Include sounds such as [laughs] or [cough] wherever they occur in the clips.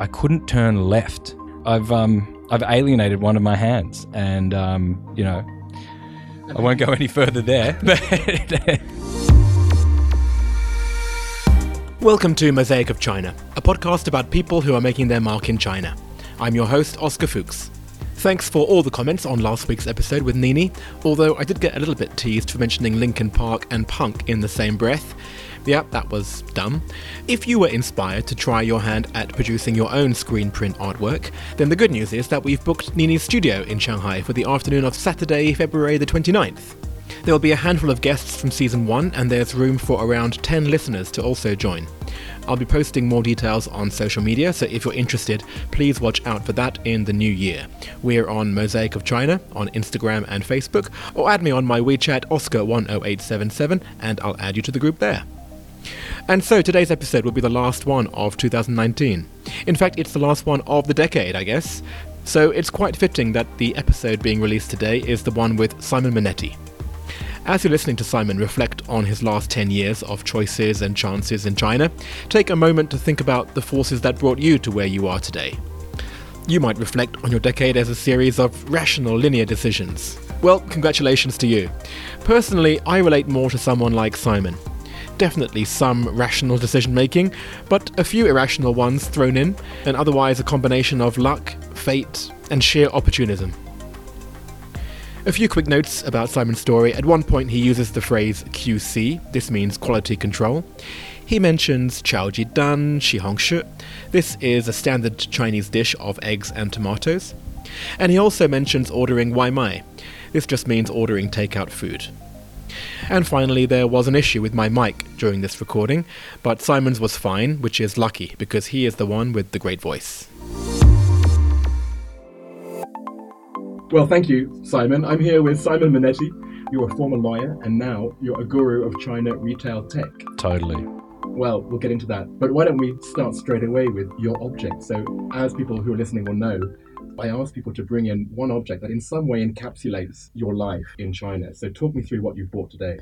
I couldn't turn left. I've um I've alienated one of my hands, and um you know I won't go any further there. [laughs] Welcome to Mosaic of China, a podcast about people who are making their mark in China. I'm your host, Oscar Fuchs. Thanks for all the comments on last week's episode with Nini, although I did get a little bit teased for mentioning Linkin Park and punk in the same breath. Yep, that was dumb. If you were inspired to try your hand at producing your own screen print artwork, then the good news is that we've booked Nini's studio in Shanghai for the afternoon of Saturday, February the 29th. There will be a handful of guests from season 1, and there's room for around 10 listeners to also join. I'll be posting more details on social media, so if you're interested, please watch out for that in the new year. We're on Mosaic of China on Instagram and Facebook, or add me on my WeChat Oscar10877 and I'll add you to the group there. And so today's episode will be the last one of 2019. In fact, it's the last one of the decade, I guess. So it's quite fitting that the episode being released today is the one with Simon Minetti. As you're listening to Simon reflect on his last 10 years of choices and chances in China, take a moment to think about the forces that brought you to where you are today. You might reflect on your decade as a series of rational linear decisions. Well, congratulations to you. Personally, I relate more to someone like Simon. Definitely some rational decision making, but a few irrational ones thrown in, and otherwise a combination of luck, fate, and sheer opportunism. A few quick notes about Simon's story. At one point, he uses the phrase QC, this means quality control. He mentions Chao Ji Dan, Shi Hong Shi. This is a standard Chinese dish of eggs and tomatoes. And he also mentions ordering Wai Mai. This just means ordering takeout food. And finally, there was an issue with my mic during this recording, but Simon's was fine, which is lucky because he is the one with the great voice. Well, thank you, Simon. I'm here with Simon Minetti. You're a former lawyer, and now you're a guru of China retail tech. totally. Well, we'll get into that. But why don't we start straight away with your object? So, as people who are listening will know, I ask people to bring in one object that in some way encapsulates your life in China. So, talk me through what you've bought today.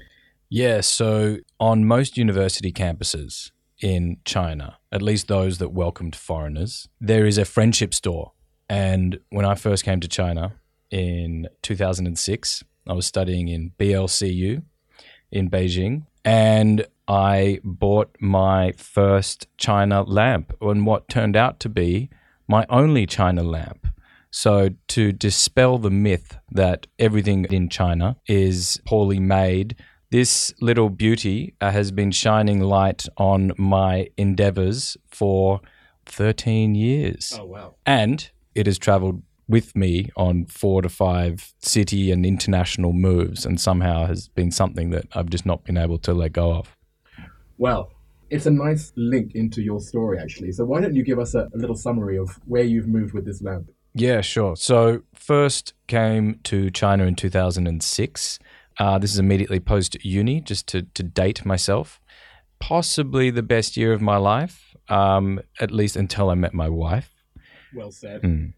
Yeah, so on most university campuses in China, at least those that welcomed foreigners, there is a friendship store. And when I first came to China in 2006, I was studying in BLCU in Beijing, and I bought my first China lamp, and what turned out to be my only China lamp. So, to dispel the myth that everything in China is poorly made, this little beauty uh, has been shining light on my endeavors for 13 years. Oh, wow. And it has traveled with me on four to five city and international moves, and somehow has been something that I've just not been able to let go of. Well, it's a nice link into your story, actually. So, why don't you give us a, a little summary of where you've moved with this lamp? Yeah, sure. So, first came to China in 2006. Uh, this is immediately post uni, just to, to date myself. Possibly the best year of my life, um, at least until I met my wife. Well said. Mm.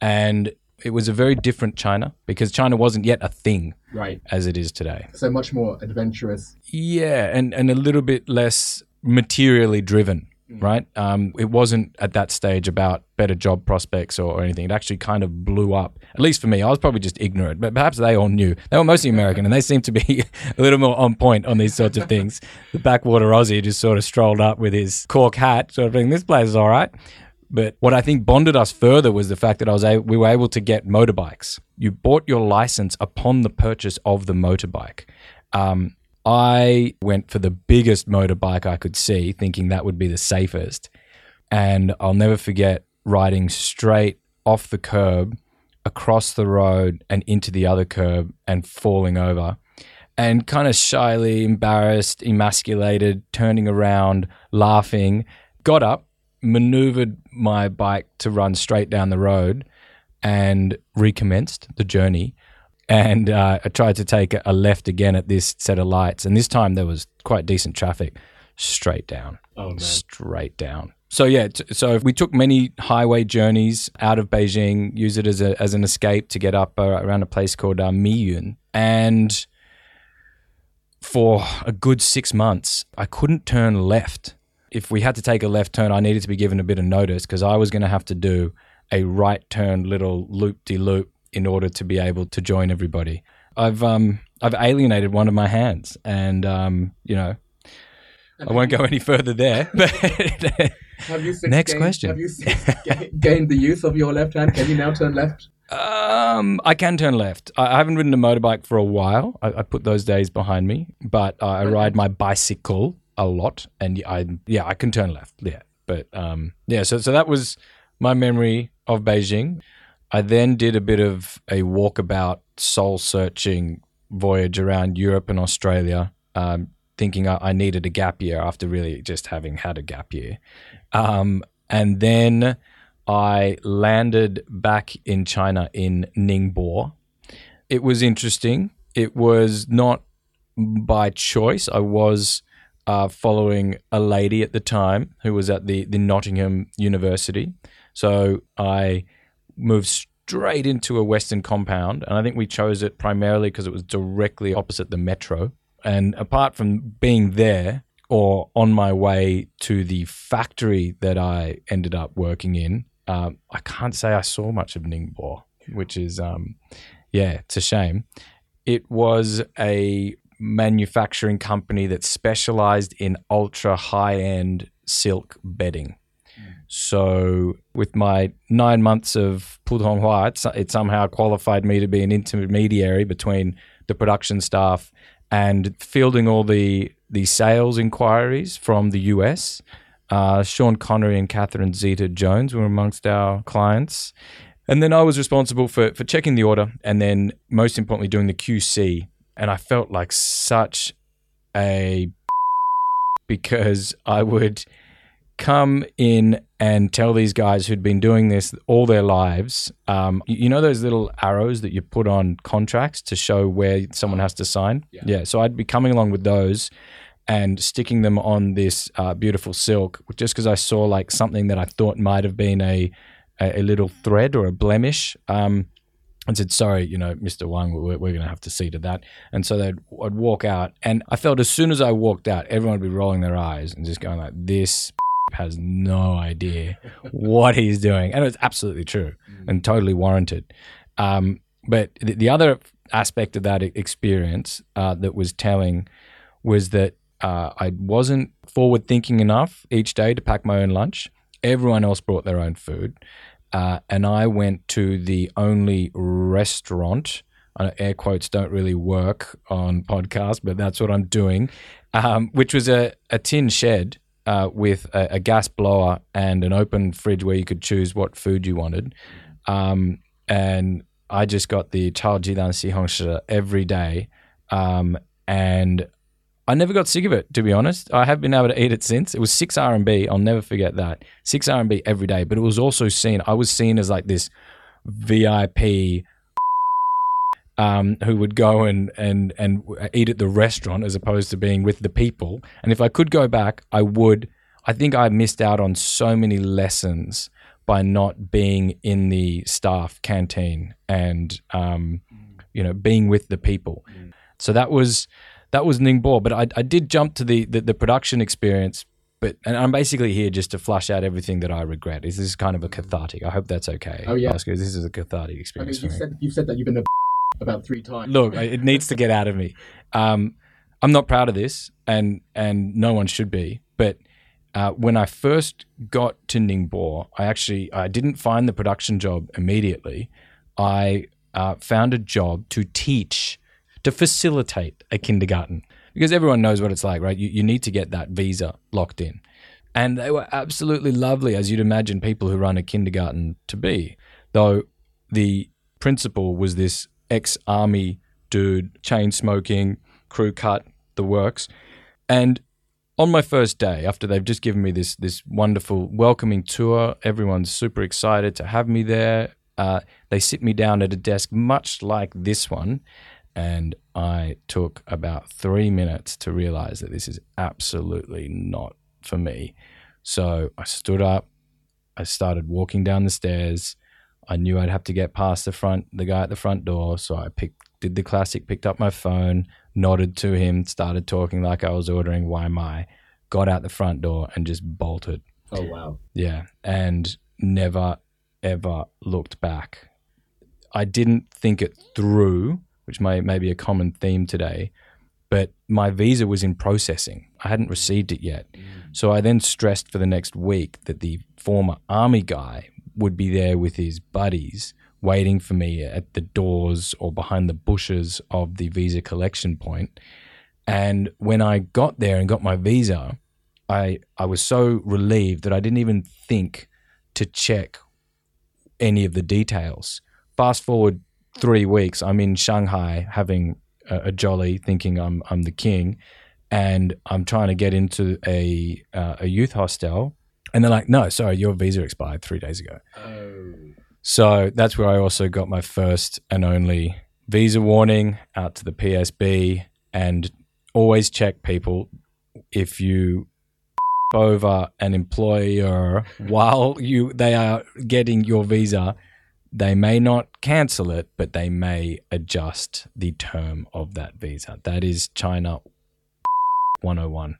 And it was a very different China because China wasn't yet a thing Right. as it is today. So much more adventurous. Yeah, and, and a little bit less materially driven, right? Um, it wasn't at that stage about better job prospects or, or anything. It actually kind of blew up, at least for me. I was probably just ignorant, but perhaps they all knew. They were mostly American and they seemed to be [laughs] a little more on point on these sorts of things. The backwater Aussie just sort of strolled up with his cork hat, sort of thinking, this place is all right. But what I think bonded us further was the fact that I was we were able to get motorbikes. You bought your license upon the purchase of the motorbike. Um, I went for the biggest motorbike I could see, thinking that would be the safest. And I'll never forget riding straight off the curb, across the road, and into the other curb and falling over. And kind of shyly, embarrassed, emasculated, turning around, laughing, got up, maneuvered my bike to run straight down the road and recommenced the journey. And uh, I tried to take a- left again at this set of lights. And this time there was quite decent traffic straight down, Oh, man. straight down. So, yeah, t- so we took many highway journeys out of Beijing, use it as, a, as an escape to get up uh, around a place called uh, Miyun. And for a good six months, I couldn't turn left if we had to take a left turn, I needed to be given a bit of notice because I was going to have to do a right turn little loop de loop in order to be able to join everybody. I've um I've alienated one of my hands, and um you know I won't go any further there. [laughs] But Have you since Next gained, question. Have you since gained the use of your left hand? Can you now turn left? um, I can turn left. I, I haven't ridden a motorbike for a while. I, I put those days behind me, but uh, I ride my bicycle a lot, and I yeah I can turn left. Yeah, but um yeah. So so that was my memory of Beijing. I then did a bit of a walkabout, soul searching voyage around Europe and Australia, um, thinking I, I needed a gap year after really just having had a gap year. Um, and then I landed back in China in Ningbo. It was interesting. It was not by choice. I was uh, following a lady at the time who was at the, the Nottingham University. So I moved straight into a Western compound. And I think we chose it primarily because it was directly opposite the metro. And apart from being there or on my way to the factory that I ended up working in, um, I can't say I saw much of Ningbo, which is, um, yeah, it's a shame. It was a manufacturing company that specialized in ultra high end silk bedding. So, with my nine months of Putonghua, it, it somehow qualified me to be an intermediary between the production staff and fielding all the the sales inquiries from the US. Uh, Sean Connery and Catherine Zeta Jones were amongst our clients. And then I was responsible for, for checking the order and then, most importantly, doing the QC. And I felt like such a [laughs] because I would come in and tell these guys who'd been doing this all their lives. Um, you know those little arrows that you put on contracts to show where someone has to sign? Yeah. So I'd be coming along with those and sticking them on this uh, beautiful silk just because I saw like something that I thought might have been a, a, a little thread or a blemish. Um, and said, sorry, you know, Mr. Wang, we're, we're going to have to see to that. And so they'd I'd walk out. And I felt as soon as I walked out, everyone would be rolling their eyes and just going like, this [laughs] has no idea what he's doing. And it's absolutely true and totally warranted. Um, but the, the other aspect of that experience uh, that was telling was that uh, I wasn't forward thinking enough each day to pack my own lunch. Everyone else brought their own food. Uh, and I went to the only restaurant. Uh, air quotes don't really work on podcasts, but that's what I'm doing, um, which was a, a tin shed uh, with a, a gas blower and an open fridge where you could choose what food you wanted. Um, and I just got the Chao Jidan Si Hong Shi every day. Um, and I never got sick of it, to be honest. I have been able to eat it since. It was six RMB. I'll never forget that. Six RMB every day. But it was also seen, I was seen as like this VIP um, who would go and, and, and eat at the restaurant as opposed to being with the people. And if I could go back, I would. I think I missed out on so many lessons by not being in the staff canteen and, um, you know, being with the people. So that was that was Ningbo. But I, I did jump to the, the the production experience. But and I'm basically here just to flush out everything that I regret. This is kind of a cathartic. I hope that's okay. Oh, yeah. Oscar. This is a cathartic I mean, experience you for me. said you said that you've been a [laughs] about three times. Look, it needs to get out of me. Um, I'm not proud of this, and and no one should be. But uh, when I first got to Ningbo, I actually I didn't find the production job immediately. I uh, found a job to teach, to facilitate a kindergarten because everyone knows what it's like, right? You, you need to get that visa locked in. And they were absolutely lovely, as you'd imagine people who run a kindergarten to be. Though the principal was this ex army dude, chain smoking, crew cut, the works. And on my first day, after they've just given me this this wonderful welcoming tour, everyone's super excited to have me there. Uh, they sit me down at a desk much like this one, and I took about three minutes to realize that this is absolutely not for me. So I stood up, I started walking down the stairs. I knew I'd have to get past the front, the guy at the front door. So I picked, did the classic, picked up my phone, nodded to him, started talking like I was ordering Wai Mai, got out the front door, and just bolted. Oh wow. Yeah, and never ever looked back. I didn't think it through, which may, may be a common theme today, but my visa was in processing. I hadn't mm. received it yet. Mm. So I then stressed for the next week that the former army guy would be there with his buddies waiting for me at the doors or behind the bushes of the visa collection point. And when I got there and got my visa, I I was so relieved that I didn't even think to check any of the details. Fast forward three weeks, I'm in Shanghai having a, a jolly, thinking I'm I'm the king, and I'm trying to get into a uh, a youth hostel, and they're like, "No, sorry, your visa expired three days ago." Oh. So that's where I also got my first and only visa warning out to the PSB, and always check people if you [laughs] over an employer [laughs] while you they are getting your visa they may not cancel it but they may adjust the term of that visa that is china 101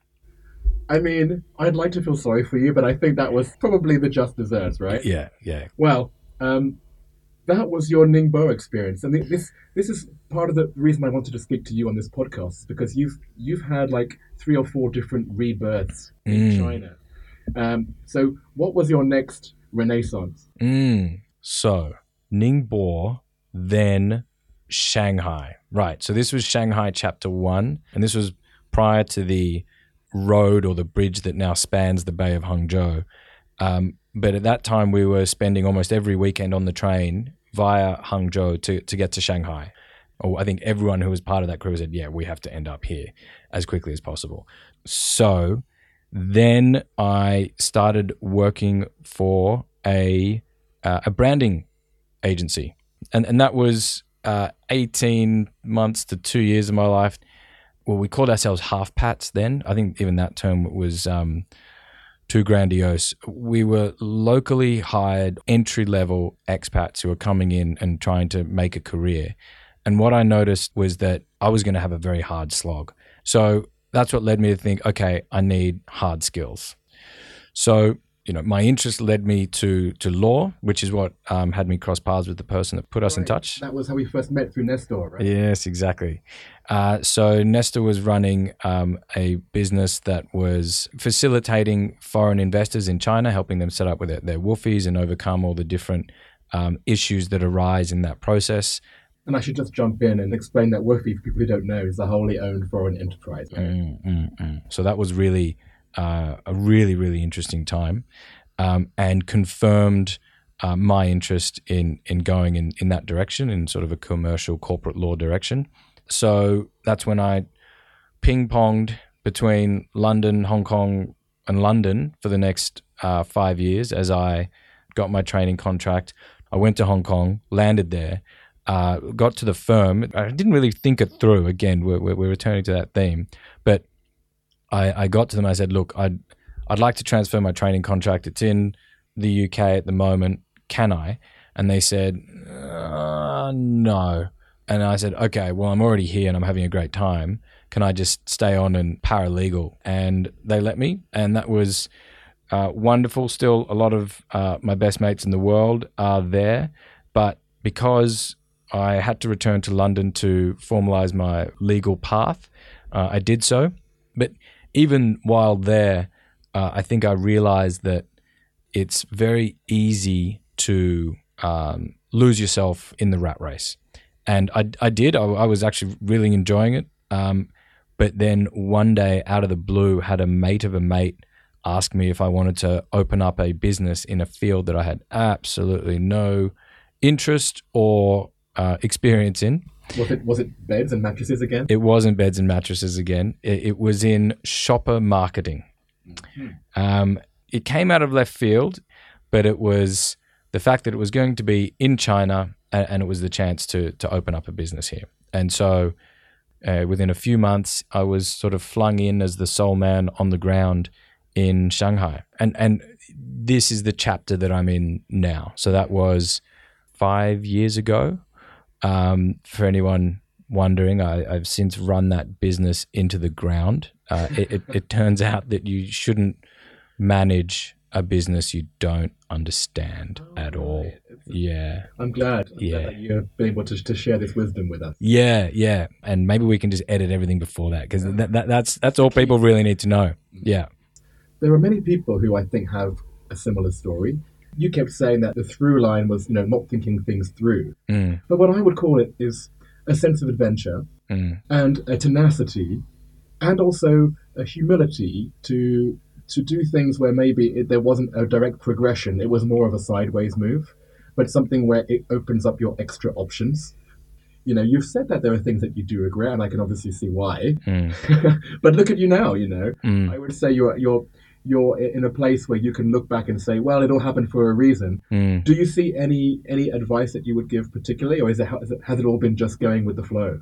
I mean, I'd like to feel sorry for you, but I think that was probably the just deserts, right? yeah yeah Well, um, that was your Ningbo experience, and thi- this this is part of the reason I wanted to speak to you on this podcast, because you've you've had like three or four different rebirths in Mm. China. Um, so, what was your next renaissance? Mm. So Ningbo, then Shanghai. Right. So this was Shanghai chapter one, and this was prior to the road or the bridge that now spans the Bay of Hangzhou. Um, but at that time, we were spending almost every weekend on the train via Hangzhou to, to get to Shanghai. Or I think everyone who was part of that crew said, yeah, we have to end up here as quickly as possible. So then I started working for a uh, a branding agency, and and that was uh, eighteen months to two years of my life. Well, we called ourselves half pats then. I think even that term was um, too grandiose. We were locally hired entry level expats who were coming in and trying to make a career. And what I noticed was that I was going to have a very hard slog. So that's what led me to think, okay, I need hard skills. So, you know, my interest led me to to law, which is what um, had me cross paths with the person that put us in touch. That was how we first met through Nestor, right? Yes, exactly. Uh, so Nestor was running um, a business that was facilitating foreign investors in China, helping them set up with their, their woofies and overcome all the different um, issues that arise in that process. And I should just jump in and explain that Woofy, for people who don't know, is a wholly owned foreign enterprise. Right? Mm, mm, mm. So that was really uh, a really really interesting time, um, and confirmed uh, my interest in in going in in that direction, in sort of a commercial corporate law direction. So that's when I ping ponged between London, Hong Kong, and London for the next uh, five years as I got my training contract. I went to Hong Kong, landed there, uh, got to the firm. I didn't really think it through. Again, we're, we're, we're returning to that theme, but I, I got to them. I said, "Look, I'd I'd like to transfer my training contract. It's in the UK at the moment. Can I?" And they said, uh, "No." And I said, "Okay, well, I'm already here and I'm having a great time. Can I just stay on and paralegal?" And they let me, and that was uh, wonderful. Still, a lot of uh, my best mates in the world are there, but because I had to return to London to formalize my legal path, uh, I did so. But even while there, uh, I think I realized that it's very easy to um, lose yourself in the rat race. And I, I did. I, I was actually really enjoying it. Um, but then one day, out of the blue, had a mate of a mate ask me if I wanted to open up a business in a field that I had absolutely no interest or uh, experience in. Was it was it beds and mattresses again? It wasn't beds and mattresses again. It, it was in shopper marketing. Um, it came out of left field, but it was the fact that it was going to be in China and, and it was the chance to to open up a business here. And so, uh, within a few months, I was sort of flung in as the sole man on the ground in Shanghai. And and this is the chapter that I'm in now. So that was five years ago. Um, for anyone wondering. I, I've since run that business into the ground. Uh, it, it, it turns out that you shouldn't manage a business you don't understand at all. Yeah. I'm glad Yeah. that you've been able to, to share this wisdom with us. Yeah, yeah, and maybe we can just edit everything before that because that, that, that's that's all people really need to know. Yeah, There are many people who I think have a similar story. You kept saying that the through line was, you know, not thinking things through. Mm. But what I would call it is a sense of adventure Mm. and a tenacity and also a humility to to do things where maybe it, there wasn't a direct progression it was more of a sideways move but something where it opens up your extra options you know you've said that there are things that you do regret and i can obviously see why Mm. [laughs] but look at you now you know Mm. i would say you're you're you're in a place where you can look back and say well it all happened for a reason Mm. do you see any any advice that you would give particularly or is it, has it has it all been just going with the flow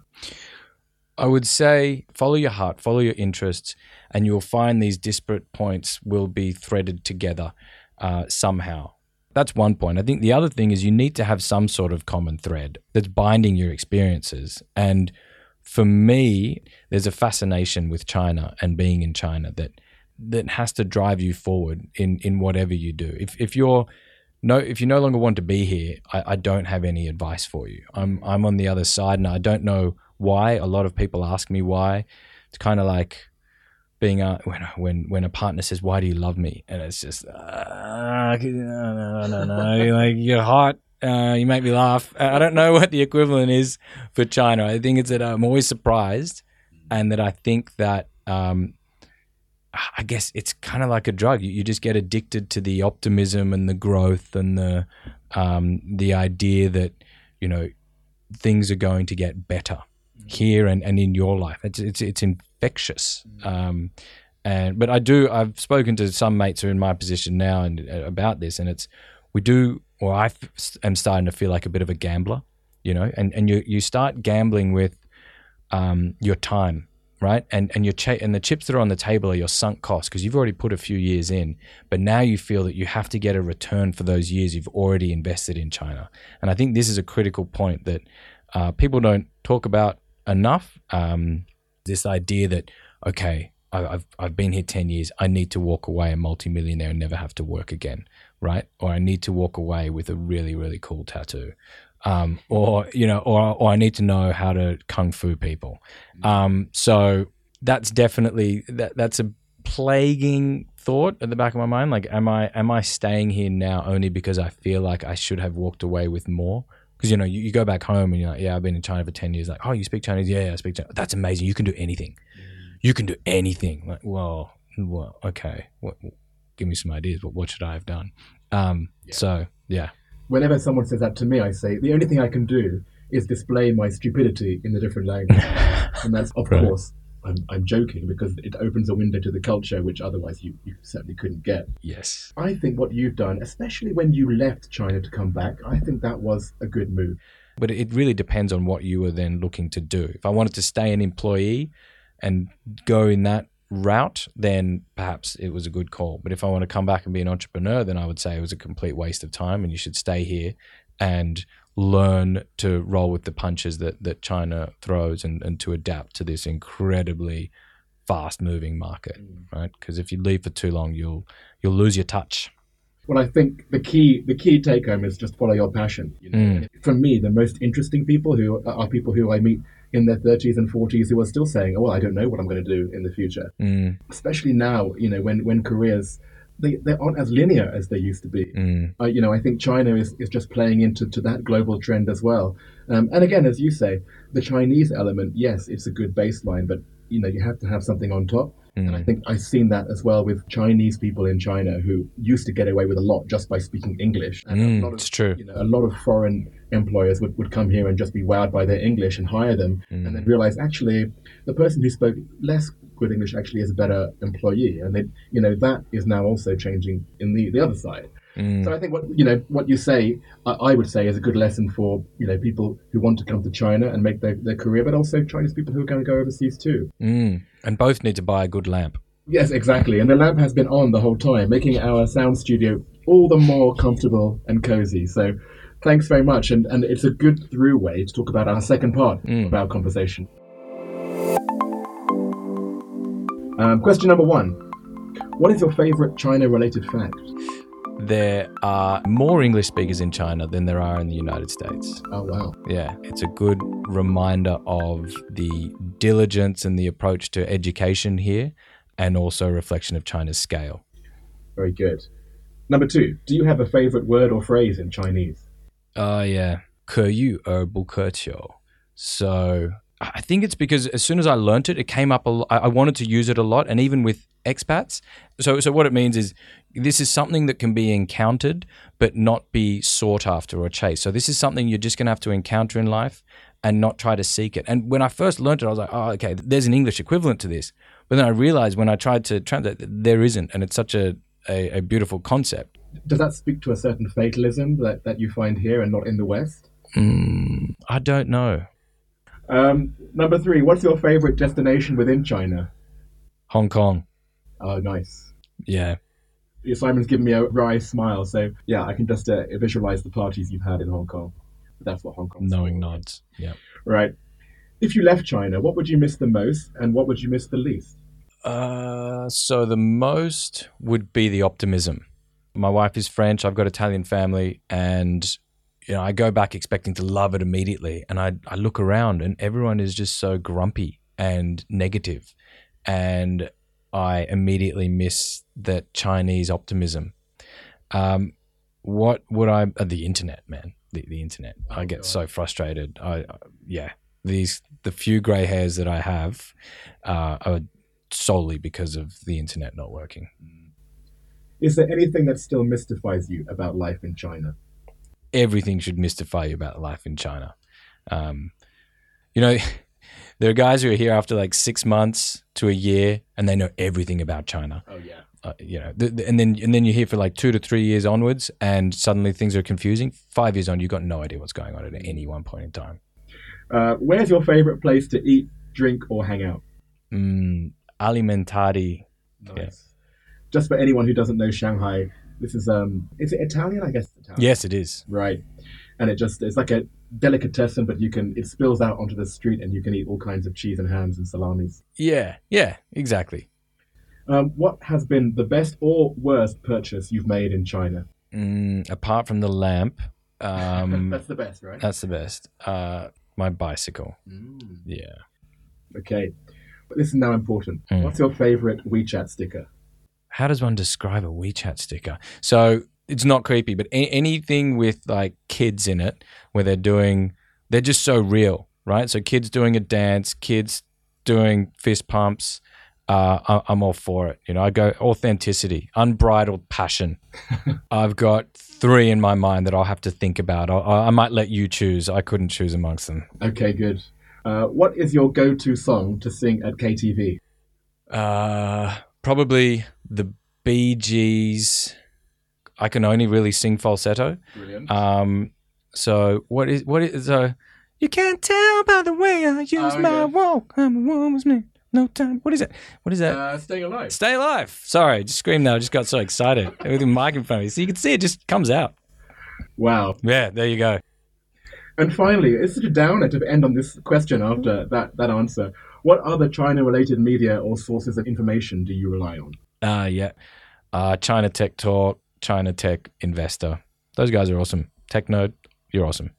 I would say follow your heart, follow your interests, and you'll find these disparate points will be threaded together uh, somehow. That's one point. I think the other thing is you need to have some sort of common thread that's binding your experiences. And for me, there's a fascination with China and being in China that that has to drive you forward in in whatever you do. If if you're no if you no longer want to be here, I, I don't have any advice for you. I'm I'm on the other side and I don't know why. A lot of people ask me why. It's kind of like being a, when when when a partner says, "Why do you love me?" and it's just uh, no no no no like you're hot. Uh, you make me laugh. I don't know [laughs] what the equivalent is for China. I think it's that I'm always surprised, and that I think that um, I guess it's kind of like a drug. You, you just get addicted to the optimism and the growth and the um, the idea that you know things are going to get better here and, and in your life. It's it's it's infectious. Um, and but I do. I've spoken to some mates who are in my position now and uh, about this, and it's we do. Or I f- am starting to feel like a bit of a gambler, you know, and and you you start gambling with um, your time, right? And and your cha- and the chips that are on the table are your sunk costs because you've already put a few years in, but now you feel that you have to get a return for those years you've already invested in China. And I think this is a critical point that uh, people don't talk about enough. Um, this idea that okay, I, I've I've been here ten years, I need to walk away a multimillionaire and never have to work again, right? Or I need to walk away with a really really cool tattoo. Um, or you know, or or I need to know how to kung fu people. Um, so that's definitely that that's a plaguing thought at the back of my mind. Like, am I am I staying here now only because I feel like I should have walked away with more? Because you know, you, you go back home and you're like, yeah, I've been in China for ten years. Like, oh, you speak Chinese? Yeah, yeah I speak Chinese. That's amazing. You can do anything. You can do anything. Like, well, well, okay. What, give me some ideas. But what should I have done? Um, So yeah, whenever someone says that to me, I say the only thing I can do is display my stupidity in the different language, [laughs] and that's of Right. course I'm, I'm joking because it opens a window to the culture which otherwise you, you certainly couldn't get. yes, I think what you've done, especially when you left China to come back, I think that was a good move. but it really depends on what you were then looking to do. If I wanted to stay an employee and go in that route, then perhaps it was a good call. But if I want to come back and be an entrepreneur, then I would say it was a complete waste of time and you should stay here and learn to roll with the punches that, that China throws and, and to adapt to this incredibly fast moving market, mm. right? Because if you leave for too long, you'll you'll lose your touch. Well, I think the key the key take home is just follow your passion. You know? Mm. For me, the most interesting people who are people who I meet in their 30s and 40s who are still saying, "Oh, well, I don't know what I'm going to do in the future." Mm, Especially now, you know, when when careers they, they aren't as linear as they used to be. mm, Uh, you know, I think China is, is just playing into to that global trend as well. Um, and again, as you say, the Chinese element, yes, it's a good baseline, but you know, you have to have something on top. And I mm, think I've seen that as well with Chinese people in China who used to get away with a lot just by speaking English. And a mm, lot of, it's true. you know, a lot of foreign employers would, would come here and just be wowed by their English and hire them, Mm. and then realize actually the person who spoke less good English actually is a better employee, and then you know that is now also changing in the the other side. Mm. So I think what you know what you say, I, I would say, is a good lesson for you know people who want to come to China and make their, their career, but also Chinese people who are going to go overseas too. Mm. And both need to buy a good lamp. Yes, exactly. And the lamp has been on the whole time, making our sound studio all the more comfortable and cozy. So Thanks very much, and, and it's a good through way to talk about our second part of our conversation. Um, question number one What is your favorite China related fact? There are more English speakers in China than there are in the United States. Oh, wow. Yeah, it's a good reminder of the diligence and the approach to education here, and also a reflection of China's scale. Very good. Number two Do you have a favorite word or phrase in Chinese? Oh, yeah. 可遇而不可求. So I think it's because as soon as I learnt it, it came up a lot. I wanted to use it a lot, and even with expats. So, so what it means is this is something that can be encountered, but not be sought after or chased. So this is something you're just going to have to encounter in life and not try to seek it. And when I first learned it, I was like, oh, okay, there's an English equivalent to this. But then I realized when I tried to translate, there isn't, and it's such a, a, a beautiful concept. Does that speak to a certain fatalism that, that you find here and not in the West? Mm, I don't know. Um, number three, what's your favorite destination within China? Hong Kong. Oh, nice. Yeah. Simon's given me a wry smile, so yeah, I can just uh, visualize the parties you've had in Hong Kong. That's what Hong Kong. Knowing nods. Yeah. Right. If you left China, what would you miss the most, and what would you miss the least? Uh, so the most would be the optimism. My wife is French. I've got Italian family, and you know I go back expecting to love it immediately, and I I look around, and everyone is just so grumpy and negative, and I immediately miss that Chinese optimism. Um, what would I? Uh, the internet, man. The, the internet. I get God. so frustrated. I, I yeah. These the few grey hairs that I have uh, are solely because of the internet not working. Is there anything that still mystifies you about life in China? Everything should mystify you about life in China. Um, you know, [laughs] there are guys who are here after like six months to a year, and they know everything about China. Oh yeah. Uh, you know, th- th- and then and then you're here for like two to three years onwards, and suddenly things are confusing. Five years on, you've got no idea what's going on at any one point in time. Uh, where's your favorite place to eat, drink, or hang out? Mm, alimentari. Nice. Just for anyone who doesn't know Shanghai, this is um, is it Italian? I guess Italian. Yes, it is. Right. And it just it's like a delicatessen, but you can it spills out onto the street, and you can eat all kinds of cheese and hams and salamis. Yeah, yeah, exactly. Um, what has been the best or worst purchase you've made in China? Mm, apart from the lamp, um, [laughs] That's the best, right? that's the best. Uh, my bicycle. Mm. Yeah. Okay. But this is now important. Mm. What's your favorite WeChat sticker? how does one describe a WeChat sticker? So it's not creepy, but a- anything with like kids in it, where they're doing, they're just so real, right? So kids doing a dance, kids doing fist pumps. Uh, I- I'm all for it. You know, I go authenticity, unbridled passion. [laughs] I've got three in my mind that I'll have to think about. I, I might let you choose. I couldn't choose amongst them. Okay, good. Uh, what is your go-to song to sing at KTV? Uh, probably the Bee Gees. I can only really sing falsetto. Brilliant. Um, so what is what is uh? You can't tell by the way I use Oh, my yeah. walk. I'm a woman's man. No time. What is it? What is that? Uh, staying alive. Stay alive. Sorry, just screamed there. I just got so excited [laughs] with the mic in front of me, so you can see it just comes out. Wow. Yeah, there you go. And finally, it's such a downer to end on this question after that, that answer. What other China-related media or sources of information do you rely on? Uh yeah. Uh, China Tech Talk, China Tech Investor. Those guys are awesome. Tech Node, you're awesome.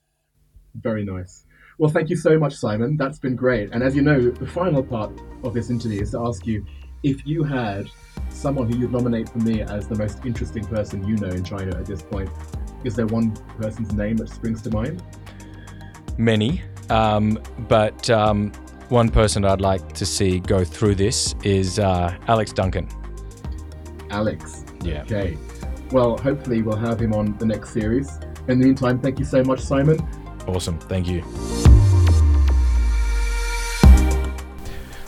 Very nice. Well, thank you so much, Simon. That's been great. And as you know, the final part of this interview is to ask you if you had someone who you'd nominate for me as the most interesting person you know in China at this point. Is there one person's name that springs to mind? many, um, but um, one person I'd like to see go through this is uh, Alex Duncan. Alex. Yeah. Okay. Well, hopefully we'll have him on the next series. In the meantime, thank you so much, Simon. Awesome. Thank you.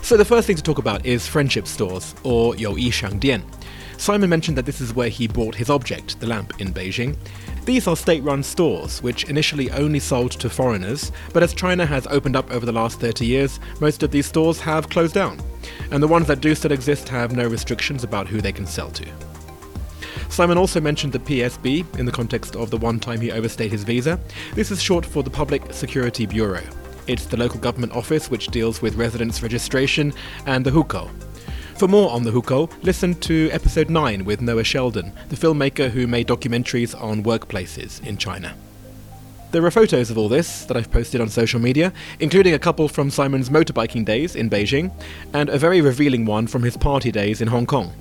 So the first thing to talk about is friendship stores, or Youyi Shangdian. Simon mentioned that this is where he bought his object, the lamp, in Beijing. These are state-run stores, which initially only sold to foreigners, but as China has opened up over the last 30 years, most of these stores have closed down. And the ones that do still exist have no restrictions about who they can sell to. Simon also mentioned the PSB in the context of the one time he overstayed his visa. This is short for the Public Security Bureau. It's the local government office which deals with residence registration and the hukou. For more on the hukou, listen to episode 9 with Noah Sheldon, the filmmaker who made documentaries on workplaces in China. There are photos of all this that I've posted on social media, including a couple from Simon's motorbiking days in Beijing, and a very revealing one from his party days in Hong Kong.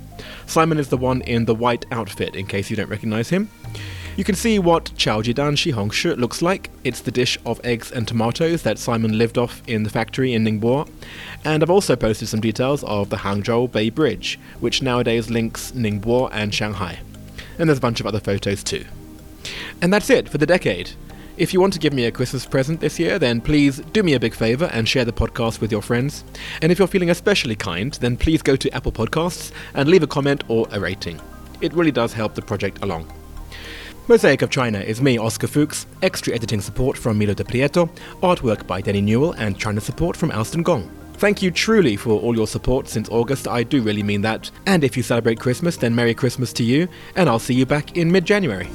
Simon is the one in the white outfit, in case you don't recognize him. You can see what Chaojidan Shihongshi looks like. It's the dish of eggs and tomatoes that Simon lived off in the factory in Ningbo. And I've also posted some details of the Hangzhou Bay Bridge, which nowadays links Ningbo and Shanghai. And there's a bunch of other photos too. And that's it for the decade. If you want to give me a Christmas present this year, then please do me a big favour and share the podcast with your friends. And if you're feeling especially kind, then please go to Apple Podcasts and leave a comment or a rating. It really does help the project along. Mosaic of China is me, Oscar Fuchs, extra editing support from Milo de Prieto, artwork by Denny Newell, and China support from Alston Gong. Thank you truly for all your support since August, I do really mean that. And if you celebrate Christmas, then Merry Christmas to you, and I'll see you back in mid January.